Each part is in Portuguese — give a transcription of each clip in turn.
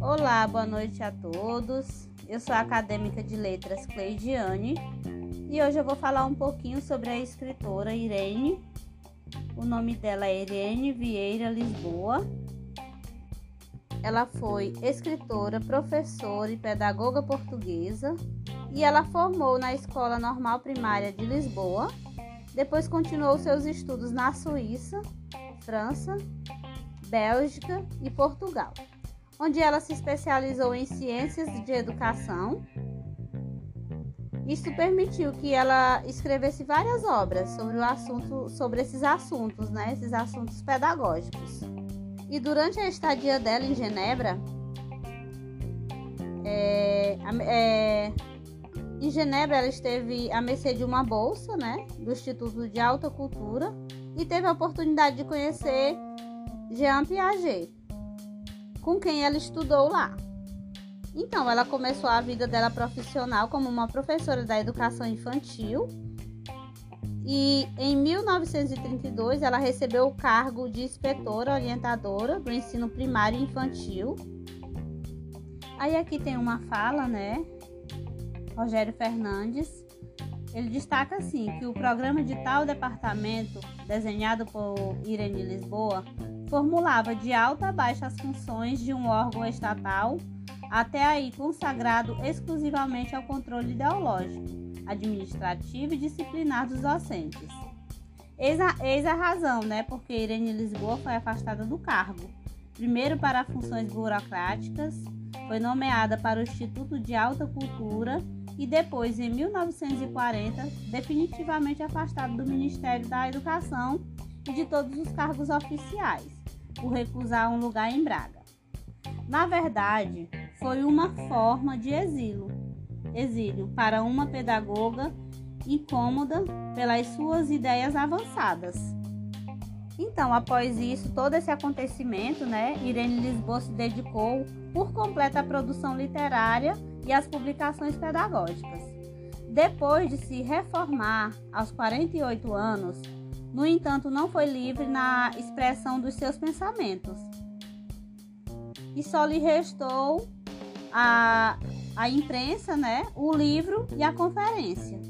Olá, boa noite a todos. Eu sou a acadêmica de letras Cleidiane e hoje eu vou falar um pouquinho sobre a escritora Irene. O nome dela é Irene Vieira Lisboa. Ela foi escritora, professora e pedagoga portuguesa e ela formou na Escola Normal Primária de Lisboa. Depois continuou seus estudos na Suíça, França, Bélgica e Portugal, onde ela se especializou em ciências de educação. Isso permitiu que ela escrevesse várias obras sobre o assunto, sobre esses assuntos, né, esses assuntos pedagógicos. E durante a estadia dela em Genebra, é, é, em Genebra, ela esteve à mercê de uma bolsa, né, do Instituto de Alta Cultura e teve a oportunidade de conhecer Jean Piaget, com quem ela estudou lá. Então, ela começou a vida dela profissional como uma professora da educação infantil e em 1932 ela recebeu o cargo de inspetora orientadora do ensino primário infantil. Aí aqui tem uma fala, né, Rogério Fernandes, ele destaca assim que o programa de tal departamento, desenhado por Irene Lisboa, formulava de alta a baixa as funções de um órgão estatal, até aí consagrado exclusivamente ao controle ideológico, administrativo e disciplinar dos docentes. Eis a, eis a razão, né, porque Irene Lisboa foi afastada do cargo. Primeiro para funções burocráticas, foi nomeada para o Instituto de Alta Cultura e depois, em 1940, definitivamente afastado do Ministério da Educação e de todos os cargos oficiais, por recusar um lugar em Braga. Na verdade, foi uma forma de exílio, exílio para uma pedagoga incômoda pelas suas ideias avançadas. Então, após isso, todo esse acontecimento, né, Irene Lisboa se dedicou por completo à produção literária e as publicações pedagógicas. Depois de se reformar aos 48 anos, no entanto, não foi livre na expressão dos seus pensamentos. E só lhe restou a, a imprensa, né, o livro e a conferência.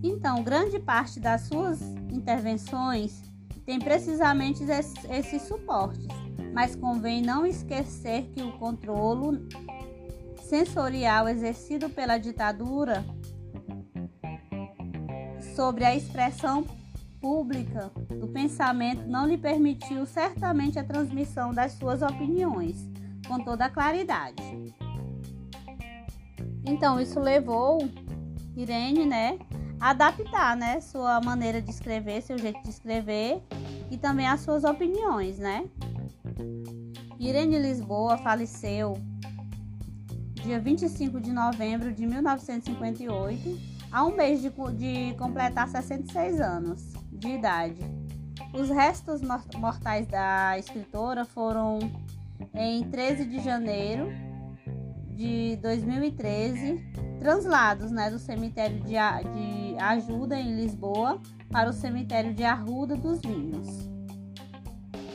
Então, grande parte das suas intervenções tem precisamente esses suportes, mas convém não esquecer que o controle sensorial exercido pela ditadura sobre a expressão pública do pensamento não lhe permitiu certamente a transmissão das suas opiniões com toda claridade. Então isso levou Irene, né, adaptar, né, sua maneira de escrever, seu jeito de escrever e também as suas opiniões, né? Irene Lisboa faleceu dia 25 de novembro de 1958, a um mês de, de completar 66 anos de idade. Os restos mortais da escritora foram em 13 de janeiro de 2013 translados né, do cemitério de, de Ajuda em Lisboa para o cemitério de Arruda dos Vinhos.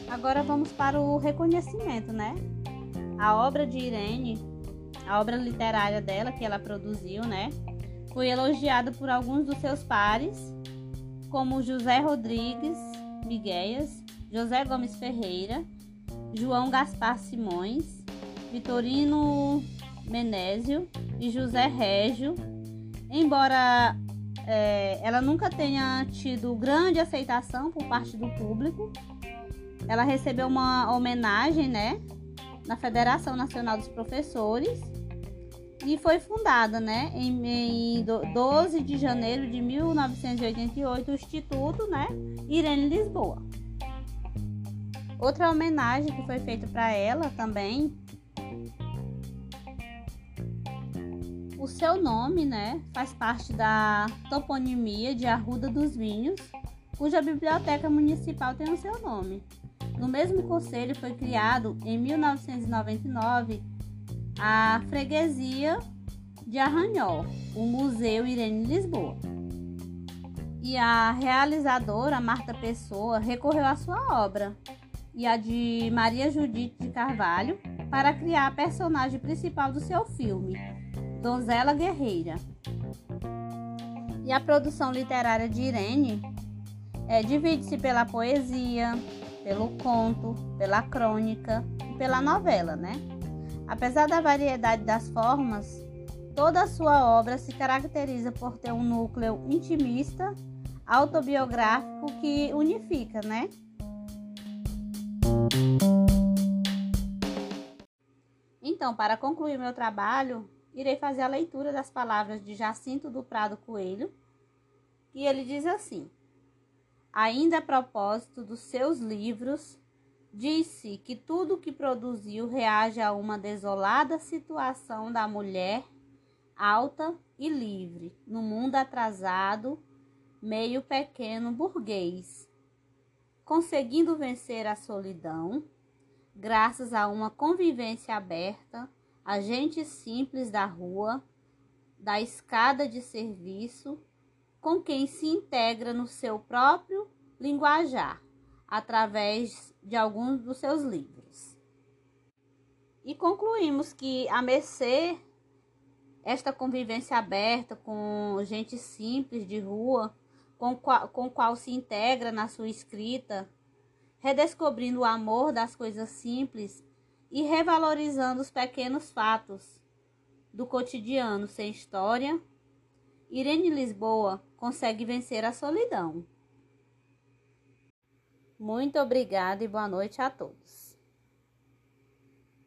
Agora vamos para o reconhecimento, né? A obra de Irene a obra literária dela que ela produziu, né? Foi elogiada por alguns dos seus pares, como José Rodrigues Miguéias, José Gomes Ferreira, João Gaspar Simões, Vitorino Menésio e José Régio. Embora é, ela nunca tenha tido grande aceitação por parte do público, ela recebeu uma homenagem, né, na Federação Nacional dos Professores e foi fundada né, em, em 12 de janeiro de 1988 o Instituto né, Irene Lisboa. Outra homenagem que foi feita para ela também, o seu nome né, faz parte da toponimia de Arruda dos Vinhos, cuja biblioteca municipal tem o seu nome. No mesmo conselho foi criado em 1999 a freguesia de Arranhol, o Museu Irene Lisboa. E a realizadora Marta Pessoa recorreu à sua obra e a de Maria Judite de Carvalho para criar a personagem principal do seu filme, Donzela Guerreira. E a produção literária de Irene é, divide-se pela poesia, pelo conto, pela crônica e pela novela, né? Apesar da variedade das formas, toda a sua obra se caracteriza por ter um núcleo intimista, autobiográfico que unifica, né? Então, para concluir meu trabalho, irei fazer a leitura das palavras de Jacinto do Prado Coelho, e ele diz assim: Ainda a propósito dos seus livros, disse que tudo que produziu reage a uma desolada situação da mulher alta e livre no mundo atrasado, meio pequeno burguês, conseguindo vencer a solidão, graças a uma convivência aberta, a gente simples da rua, da escada de serviço, com quem se integra no seu próprio linguajar, através de alguns dos seus livros. E concluímos que, a mercê esta convivência aberta com gente simples de rua, com qual, com qual se integra na sua escrita, redescobrindo o amor das coisas simples e revalorizando os pequenos fatos do cotidiano sem história, Irene Lisboa consegue vencer a solidão. Muito obrigada e boa noite a todos.